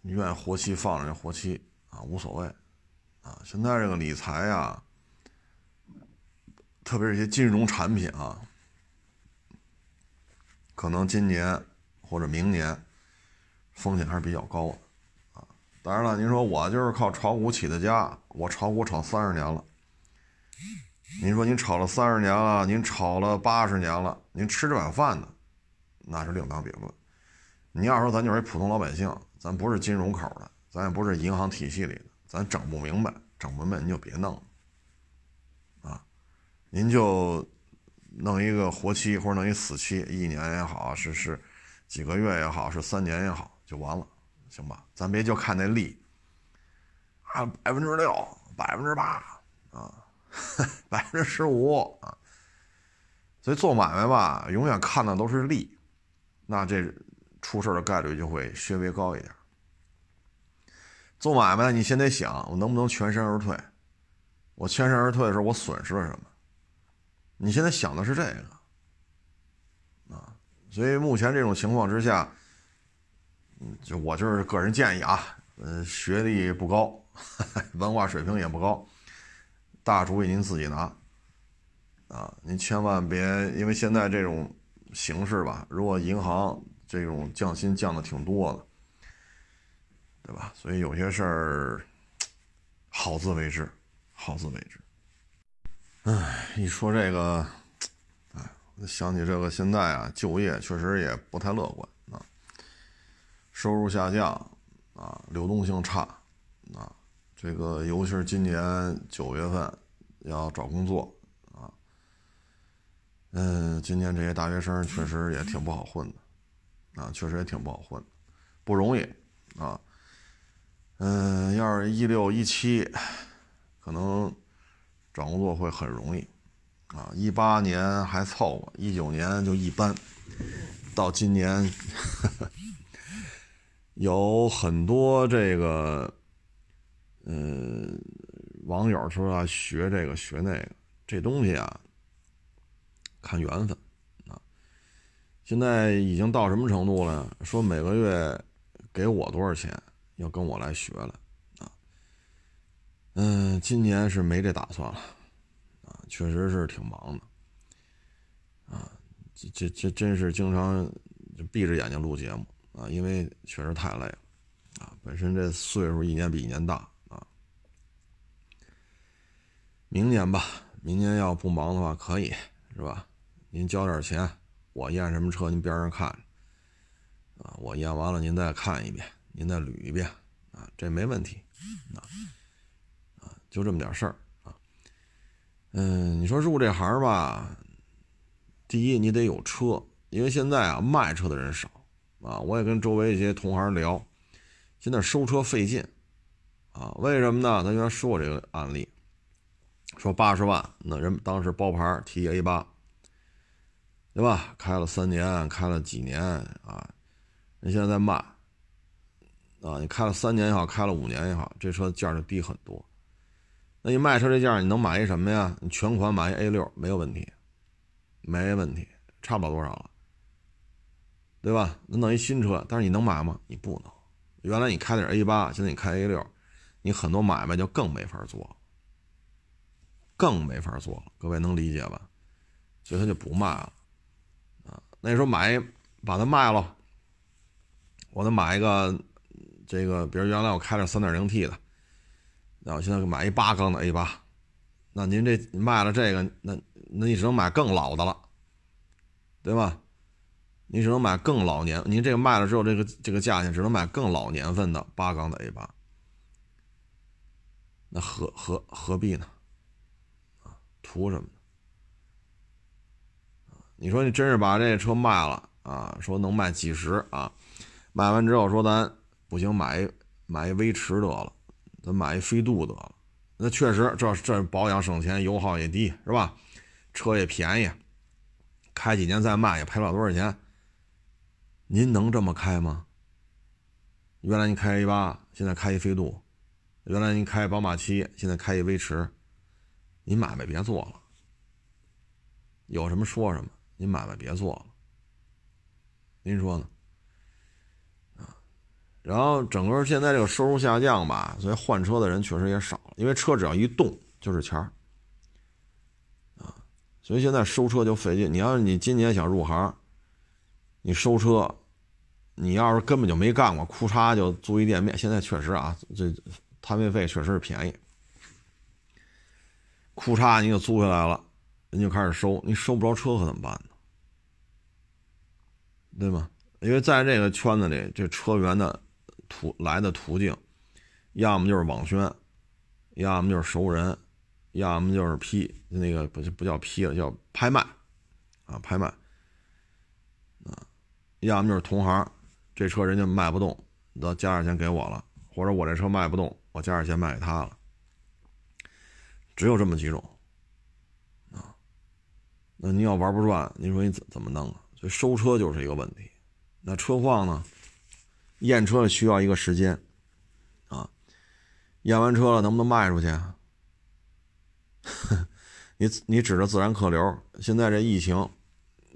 S1: 你愿意活期放着就活期啊，无所谓啊。现在这个理财啊，特别是一些金融产品啊。可能今年或者明年风险还是比较高的啊。当然了，您说我就是靠炒股起的家，我炒股炒三十年了。您说您炒了三十年了，您炒了八十年了，您吃这碗饭的，那是另当别论。你要说咱就是一普通老百姓，咱不是金融口的，咱也不是银行体系里的，咱整不明白，整不明白您就别弄了啊，您就。弄一个活期或者弄一死期，一年也好，是是几个月也好，是三年也好，就完了，行吧？咱别就看那利啊，百分之六、百分之八啊，百分之十五啊。所以做买卖吧，永远看的都是利，那这出事的概率就会稍微高一点。做买卖，你先得想，我能不能全身而退？我全身而退的时候，我损失了什么？你现在想的是这个啊。所以目前这种情况之下，嗯，就我就是个人建议啊，嗯，学历不高，文化水平也不高，大主意您自己拿。啊，您千万别因为现在这种形势吧，如果银行这种降薪降的挺多的，对吧？所以有些事儿好自为之，好自为之。哎，一说这个，哎，想起这个现在啊，就业确实也不太乐观啊，收入下降啊，流动性差啊，这个尤其是今年九月份要找工作啊。嗯，今年这些大学生确实也挺不好混的，啊，确实也挺不好混的，不容易啊。嗯，要是一六一七，可能找工作会很容易，啊，一八年还凑合，一九年就一般，到今年，有很多这个，嗯，网友说要学这个学那个，这东西啊。看缘分，啊，现在已经到什么程度了？说每个月给我多少钱，要跟我来学了，啊，嗯，今年是没这打算了，啊，确实是挺忙的，啊，这这这真是经常就闭着眼睛录节目啊，因为确实太累了，啊，本身这岁数一年比一年大啊，明年吧，明年要不忙的话可以，是吧？您交点钱，我验什么车，您边上看，啊，我验完了您再看一遍，您再捋一遍，啊，这没问题，啊，啊，就这么点事儿，啊，嗯，你说入这行吧，第一你得有车，因为现在啊卖车的人少，啊，我也跟周围一些同行聊，现在收车费劲，啊，为什么呢？他原来说过这个案例，说八十万，那人当时包牌提 A 八。对吧？开了三年，开了几年啊？人现在在卖啊！你开了三年也好，开了五年也好，这车价就低很多。那你卖车这价，你能买一什么呀？你全款买一 A 六没有问题，没问题，差不了多少了，对吧？那弄一新车，但是你能买吗？你不能。原来你开的是 A 八，现在你开 A 六，你很多买卖就更没法做，更没法做了。各位能理解吧？所以他就不卖了啊。那时候买，把它卖了，我再买一个，这个，比如原来我开着三点零 T 的，那我现在买一八缸的 A 八，那您这卖了这个，那那你只能买更老的了，对吧？你只能买更老年，您这个卖了之后，这个这个价钱只能买更老年份的八缸的 A 八，那何何何必呢？啊，图什么呢？你说你真是把这车卖了啊？说能卖几十啊？卖完之后说咱不行，买一买一威驰得了，咱买一飞度得了。那确实，这这保养省钱，油耗也低，是吧？车也便宜，开几年再卖也赔不了多少钱。您能这么开吗？原来您开 A 八，现在开一飞度；原来您开宝马七，现在开一威驰，您买卖别做了，有什么说什么。您买卖别做了，您说呢？然后整个现在这个收入下降吧，所以换车的人确实也少了，因为车只要一动就是钱儿，啊，所以现在收车就费劲。你要是你今年想入行，你收车，你要是根本就没干过，库嚓就租一店面，现在确实啊，这摊位费确实是便宜，库嚓你就租下来了，人就开始收，你收不着车可怎么办呢？对吗？因为在这个圈子里，这车源的途来的途径，要么就是网宣，要么就是熟人，要么就是批那个不不叫批了，叫拍卖啊，拍卖啊，要么就是同行，这车人家卖不动，你都加点钱给我了，或者我这车卖不动，我加点钱卖给他了。只有这么几种啊。那你要玩不转，你说你怎怎么弄啊？所以收车就是一个问题。那车况呢？验车需要一个时间啊。验完车了，能不能卖出去？你你指着自然客流，现在这疫情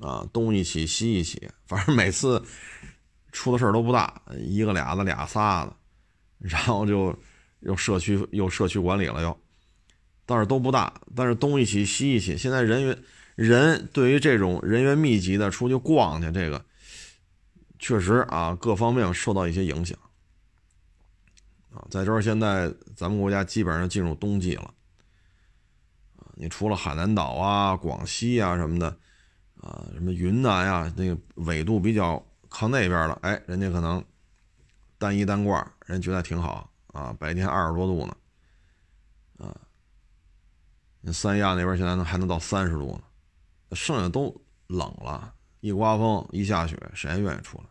S1: 啊，东一起西一起，反正每次出的事儿都不大，一个俩的俩仨的，然后就又社区又社区管理了又，倒是都不大，但是东一起西一起，现在人员人对于这种人员密集的出去逛去，这个确实啊，各方面受到一些影响啊。再说现在咱们国家基本上进入冬季了。你除了海南岛啊、广西啊什么的，啊，什么云南呀，那个纬度比较靠那边了，哎，人家可能单衣单褂，人觉得挺好啊，白天二十多度呢，啊，三亚那边现在还能到三十度呢，剩下都冷了，一刮风一下雪，谁还愿意出来？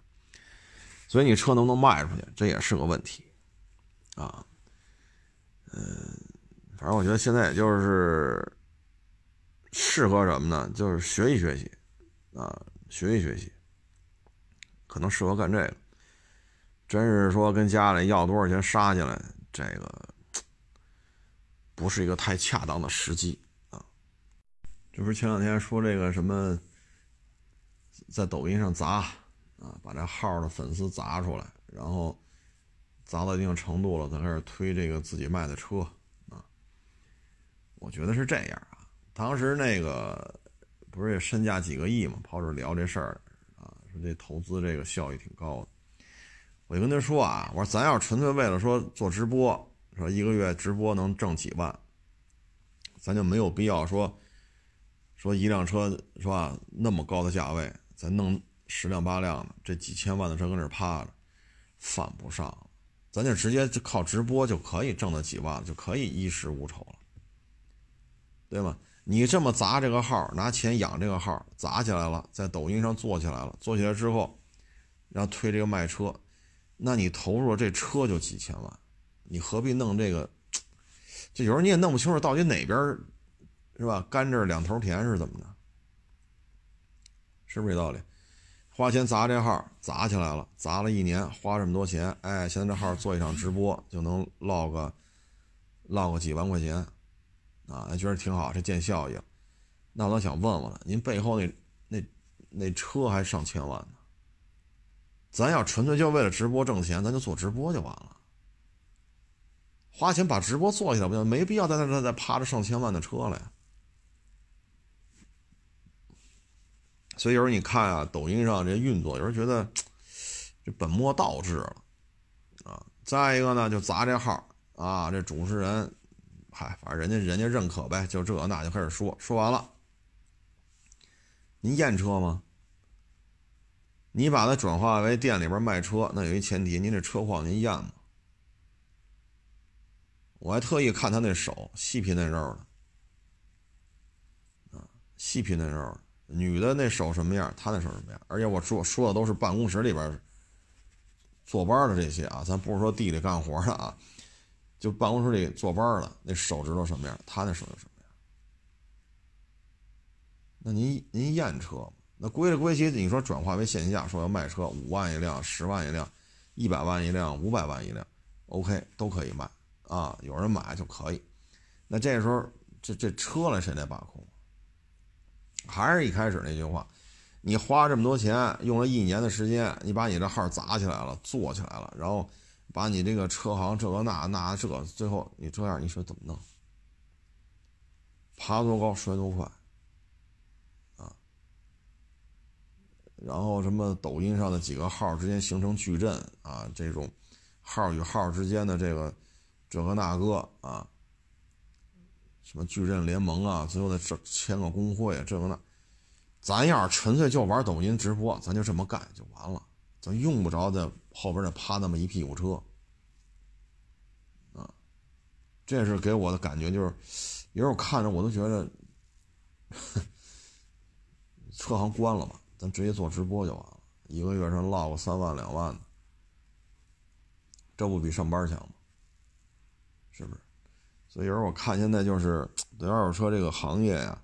S1: 所以你车能不能卖出去，这也是个问题，啊，嗯。反正我觉得现在也就是适合什么呢？就是学习学习，啊，学习学习，可能适合干这个。真是说跟家里要多少钱杀进来，这个不是一个太恰当的时机啊。这不是前两天说这个什么，在抖音上砸啊，把这号的粉丝砸出来，然后砸到一定程度了，才开始推这个自己卖的车啊。我觉得是这样啊，当时那个不是也身价几个亿嘛，跑这聊这事儿啊，说这投资这个效益挺高的。我就跟他说啊，我说咱要纯粹为了说做直播，说一个月直播能挣几万，咱就没有必要说说一辆车是吧那么高的价位，咱弄十辆八辆的，这几千万的车搁那趴着，犯不上，咱就直接就靠直播就可以挣到几万，就可以衣食无愁了。对吗？你这么砸这个号，拿钱养这个号，砸起来了，在抖音上做起来了，做起来之后，然后推这个卖车，那你投入这车就几千万，你何必弄这个？就有时候你也弄不清楚到底哪边是吧？甘蔗两头甜是怎么着？是不是这道理？花钱砸这号，砸起来了，砸了一年，花这么多钱，哎，现在这号做一场直播就能落个落个几万块钱。啊，觉得挺好，这见效益。那我倒想问问了，您背后那那那车还上千万呢？咱要纯粹就为了直播挣钱，咱就做直播就完了。花钱把直播做起来不就没必要在那那再趴着上千万的车了呀？所以有时候你看啊，抖音上这运作，有时候觉得这本末倒置了啊。再一个呢，就砸这号啊，这主持人。嗨，反正人家人家认可呗，就这那就开始说，说完了，您验车吗？你把它转化为店里边卖车，那有一前提，您这车况您验吗？我还特意看他那手，细皮嫩肉的，啊，细皮嫩肉的，女的那手什么样，他那手什么样？而且我说说的都是办公室里边坐班的这些啊，咱不是说地里干活的啊。就办公室里坐班的那手指头什么样，他那手就什么样。那您您验车，那归了归去，你说转化为线下，说要卖车五万一辆、十万一辆、一百万一辆、五百万一辆，OK 都可以卖啊，有人买就可以。那这时候这这车了谁来把控？还是一开始那句话，你花这么多钱，用了一年的时间，你把你这号砸起来了，做起来了，然后。把你这个车行这个那那这，最后你这样，你说怎么弄？爬多高摔多快，啊！然后什么抖音上的几个号之间形成矩阵啊，这种号与号之间的这个这个那个啊，什么矩阵联盟啊，最后再这签个工会，这个那，咱要是纯粹就玩抖音直播，咱就这么干就完了，咱用不着在。后边再趴那么一屁股车，啊，这是给我的感觉，就是有时候看着我都觉得，车行关了吧，咱直接做直播就完了，一个月上落个三万两万的，这不比上班强吗？是不是？所以有时候我看现在就是对二手车这个行业呀，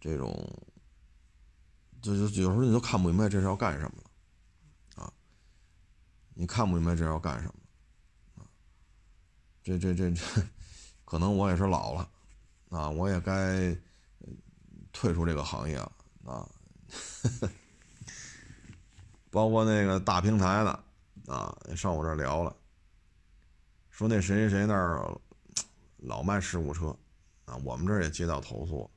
S1: 这种，就就有时候你都看不明白这是要干什么，啊，你看不明白这是要干什么，啊，这这这这，可能我也是老了，啊，我也该退出这个行业了，啊，包括那个大平台的，啊，上我这聊了，说那谁谁谁那儿。老卖事故车，啊，我们这儿也接到投诉。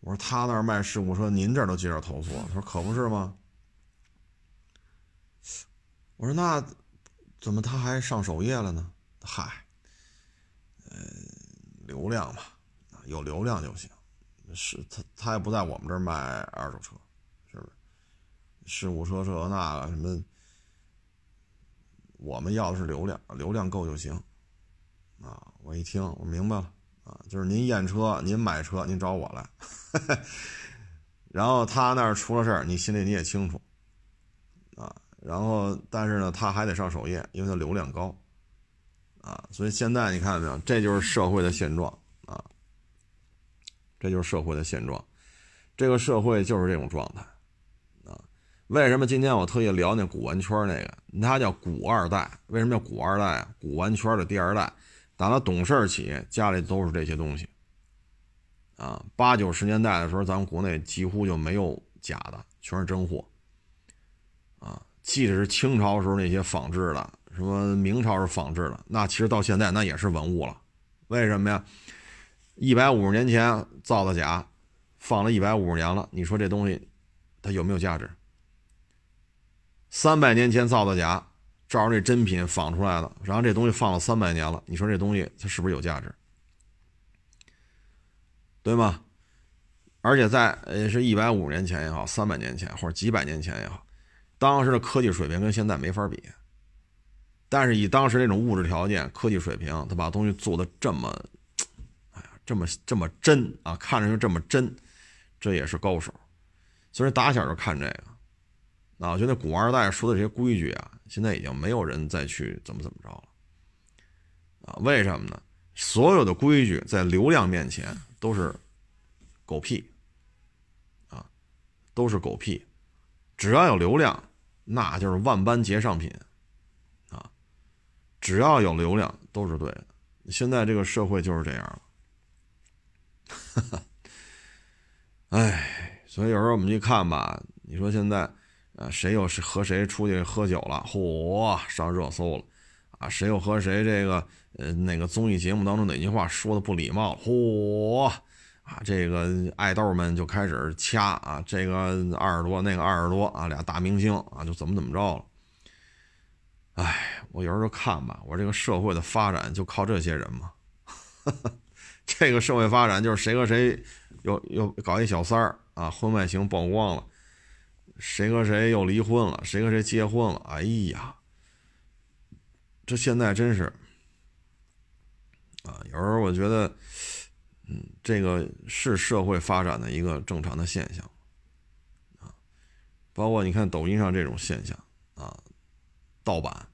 S1: 我说他那儿卖事故车，您这儿都接着投诉？他说可不是吗？我说那怎么他还上首页了呢？嗨，呃，流量嘛，有流量就行。是他他也不在我们这儿卖二手车，是不是？事故车这那个什么，我们要的是流量，流量够就行。啊，我一听，我明白了，啊，就是您验车，您买车，您找我来，然后他那儿出了事儿，你心里你也清楚，啊，然后但是呢，他还得上首页，因为他流量高，啊，所以现在你看到没有，这就是社会的现状啊，这就是社会的现状，这个社会就是这种状态，啊，为什么今天我特意聊那古玩圈那个，他叫古二代，为什么叫古二代啊？古玩圈的第二代。打他懂事起，家里都是这些东西，啊，八九十年代的时候，咱们国内几乎就没有假的，全是真货，啊，即使是清朝时候那些仿制的，什么明朝是仿制的，那其实到现在那也是文物了，为什么呀？一百五十年前造的假，放了一百五十年了，你说这东西它有没有价值？三百年前造的假。照着这真品仿出来的，然后这东西放了三百年了，你说这东西它是不是有价值？对吗？而且在呃是一百五十年前也好，三百年前或者几百年前也好，当时的科技水平跟现在没法比。但是以当时那种物质条件、科技水平，他把东西做的这么，哎呀，这么这么真啊，看着就这么真，这也是高手。所以打小就看这个。啊，我觉得古二代说的这些规矩啊，现在已经没有人再去怎么怎么着了。啊，为什么呢？所有的规矩在流量面前都是狗屁，啊，都是狗屁。只要有流量，那就是万般皆上品，啊，只要有流量都是对的。现在这个社会就是这样了。哈哈，哎，所以有时候我们去看吧，你说现在。啊，谁又是和谁出去喝酒了？嚯，上热搜了！啊，谁又和谁这个呃那个综艺节目当中哪句话说的不礼貌？嚯，啊，这个爱豆们就开始掐啊，这个二十多，那个二十多啊，俩大明星啊，就怎么怎么着了？哎，我有时候看吧，我这个社会的发展就靠这些人嘛。这个社会发展就是谁和谁又又搞一小三儿啊，婚外情曝光了。谁和谁又离婚了？谁和谁结婚了？哎呀，这现在真是啊！有时候我觉得，嗯，这个是社会发展的一个正常的现象啊。包括你看抖音上这种现象啊，盗版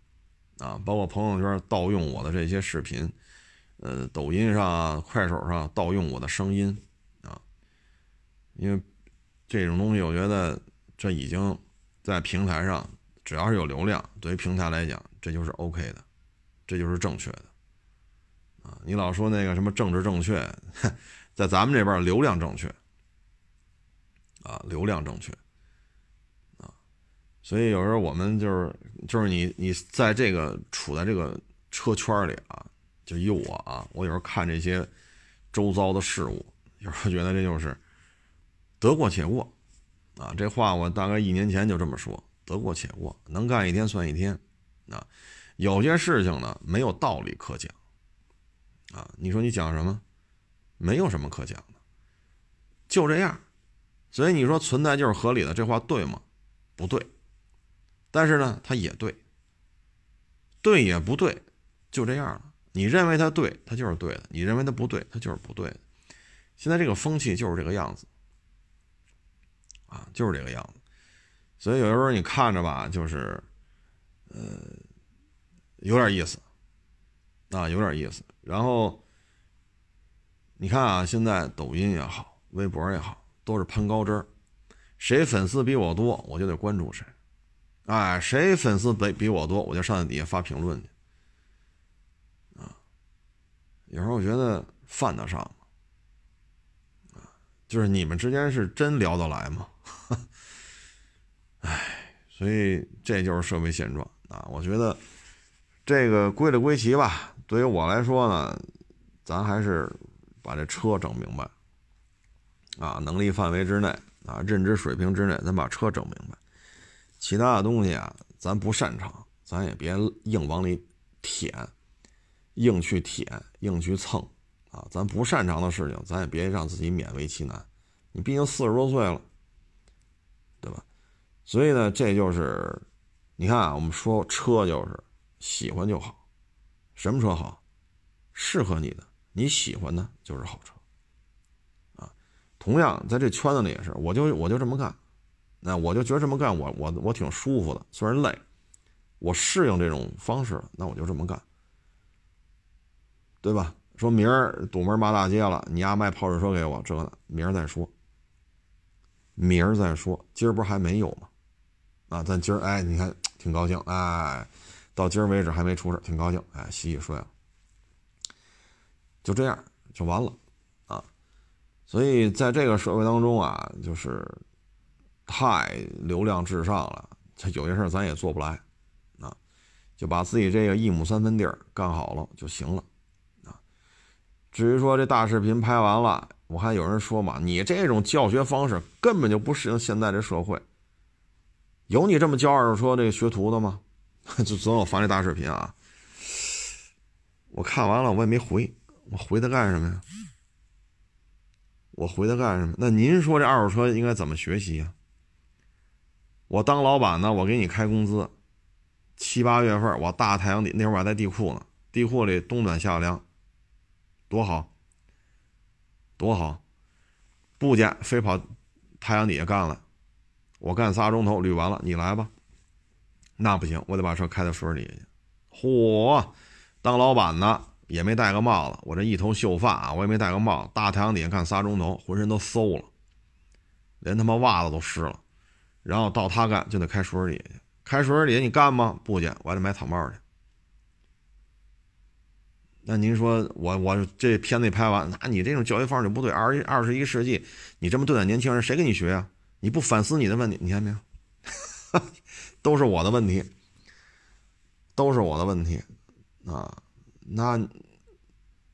S1: 啊，包括朋友圈盗用我的这些视频，呃，抖音上、快手上盗用我的声音啊，因为这种东西，我觉得。这已经在平台上，只要是有流量，对于平台来讲，这就是 OK 的，这就是正确的啊！你老说那个什么政治正确，在咱们这边流量正确啊，流量正确啊，所以有时候我们就是就是你你在这个处在这个车圈里啊，就以我啊，我有时候看这些周遭的事物，有时候觉得这就是得过且过。啊，这话我大概一年前就这么说，得过且过，能干一天算一天。啊，有些事情呢没有道理可讲。啊，你说你讲什么？没有什么可讲的，就这样。所以你说存在就是合理的，这话对吗？不对。但是呢，它也对。对也不对，就这样了。你认为它对，它就是对的；你认为它不对，它就是不对的。现在这个风气就是这个样子。啊，就是这个样子，所以有时候你看着吧，就是，呃，有点意思，啊，有点意思。然后你看啊，现在抖音也好，微博也好，都是攀高枝儿，谁粉丝比我多，我就得关注谁，哎，谁粉丝比比我多，我就上底下发评论去，啊，有时候我觉得犯得上吗？啊，就是你们之间是真聊得来吗？哎，所以这就是社会现状啊！我觉得这个归了归齐吧。对于我来说呢，咱还是把这车整明白啊，能力范围之内啊，认知水平之内，咱把车整明白。其他的东西啊，咱不擅长，咱也别硬往里舔，硬去舔，硬去蹭啊！咱不擅长的事情，咱也别让自己勉为其难。你毕竟四十多岁了，对吧？所以呢，这就是，你看啊，我们说车就是喜欢就好，什么车好，适合你的，你喜欢的就是好车，啊，同样在这圈子里也是，我就我就这么干，那我就觉得这么干，我我我挺舒服的，虽然累，我适应这种方式了，那我就这么干，对吧？说明儿堵门骂大街了，你丫卖跑车车给我，这个明儿再说，明儿再说，今儿不是还没有吗？啊，咱今儿哎，你看挺高兴哎，到今儿为止还没出事，挺高兴哎，洗洗睡了，就这样就完了啊。所以在这个社会当中啊，就是太流量至上了，这有些事儿咱也做不来啊，就把自己这个一亩三分地儿干好了就行了啊。至于说这大视频拍完了，我还有人说嘛，你这种教学方式根本就不适应现在这社会。有你这么教二手车这个学徒的吗？就总有发这大视频啊！我看完了，我也没回，我回他干什么呀？我回他干什么？那您说这二手车应该怎么学习呀？我当老板呢，我给你开工资，七八月份我大太阳底，那会儿我还在地库呢，地库里冬暖夏凉，多好，多好，不捡非跑太阳底下干了。我干仨钟头捋完了，你来吧。那不行，我得把车开到水里去。嚯，当老板的也没戴个帽子，我这一头秀发啊，我也没戴个帽子。大太阳底下干仨钟头，浑身都馊了，连他妈袜子都湿了。然后到他干就得开水里去，开水里你干吗？不去，我还得买草帽去。那您说我我这片子一拍完，那你这种教育方式就不对。二二十一世纪，你这么对待年轻人，谁跟你学呀？你不反思你的问题，你看没有？都是我的问题，都是我的问题啊！那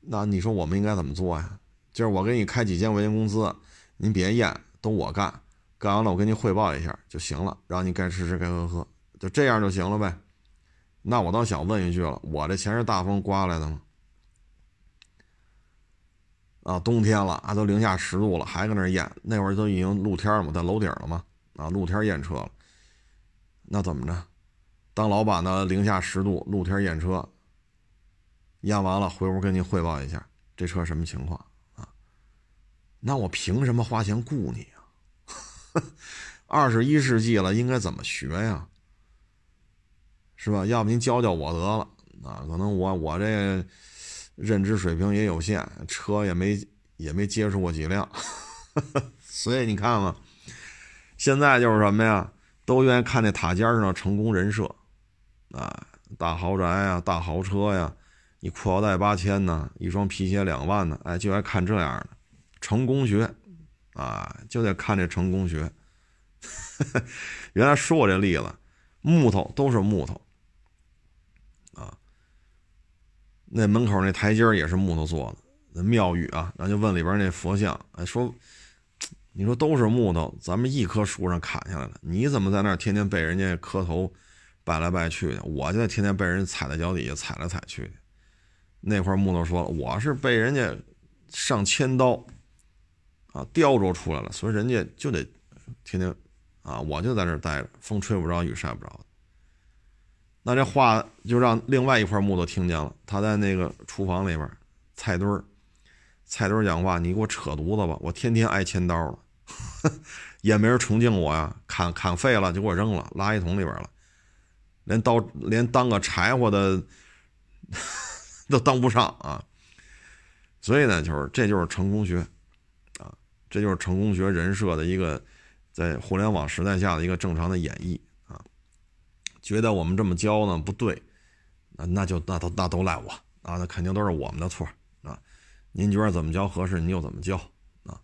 S1: 那你说我们应该怎么做呀？就是我给你开几千块钱工资，您别验，都我干，干完了我给您汇报一下就行了，让你该吃吃该喝喝，就这样就行了呗。那我倒想问一句了，我这钱是大风刮来的吗？啊，冬天了啊，都零下十度了，还搁那验。那会儿都已经露天了嘛，在楼顶了嘛，啊，露天验车了。那怎么着？当老板的零下十度，露天验车，验完了回屋跟您汇报一下，这车什么情况啊？那我凭什么花钱雇你啊？二十一世纪了，应该怎么学呀？是吧？要不您教教我得了啊？可能我我这。认知水平也有限，车也没也没接触过几辆，所以你看嘛，现在就是什么呀，都愿意看那塔尖上的成功人设，啊，大豪宅呀，大豪车呀，你裤腰带八千呢，一双皮鞋两万呢，哎，就爱看这样的成功学，啊，就得看这成功学。原来说过这例子，木头都是木头。那门口那台阶也是木头做的，那庙宇啊，然后就问里边那佛像，哎，说，你说都是木头，咱们一棵树上砍下来的，你怎么在那儿天天被人家磕头，拜来拜去的？我就天天被人踩在脚底下踩来踩去的。那块木头说了，我是被人家上千刀，啊，雕琢出来了，所以人家就得天天，啊，我就在这待着，风吹不着，雨晒不着。那这话就让另外一块木头听见了。他在那个厨房里边，菜墩儿，菜墩儿讲话：“你给我扯犊子吧！我天天挨千刀了，也没人崇敬我呀。砍砍废了就给我扔了，垃圾桶里边了。连刀连当个柴火的 都当不上啊。所以呢，就是这就是成功学啊，这就是成功学人设的一个在互联网时代下的一个正常的演绎。觉得我们这么教呢不对，那那就那都那都赖我啊，那肯定都是我们的错啊。您觉得怎么教合适，您就怎么教啊。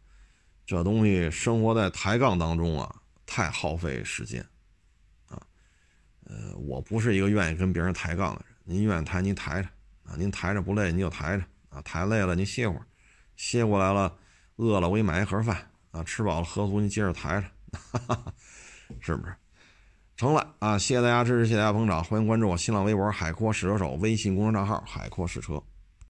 S1: 这东西生活在抬杠当中啊，太耗费时间啊。呃，我不是一个愿意跟别人抬杠的人，您愿意抬您抬着啊，您抬着不累您就抬着。啊，抬累了，您歇会儿，歇过来了，饿了我给你买一盒饭啊，吃饱了喝足您接着抬着，哈 哈是不是？成了啊！谢谢大家支持，谢谢大家捧场，欢迎关注我新浪微博“海阔试车手”微信公众账号“海阔试车”。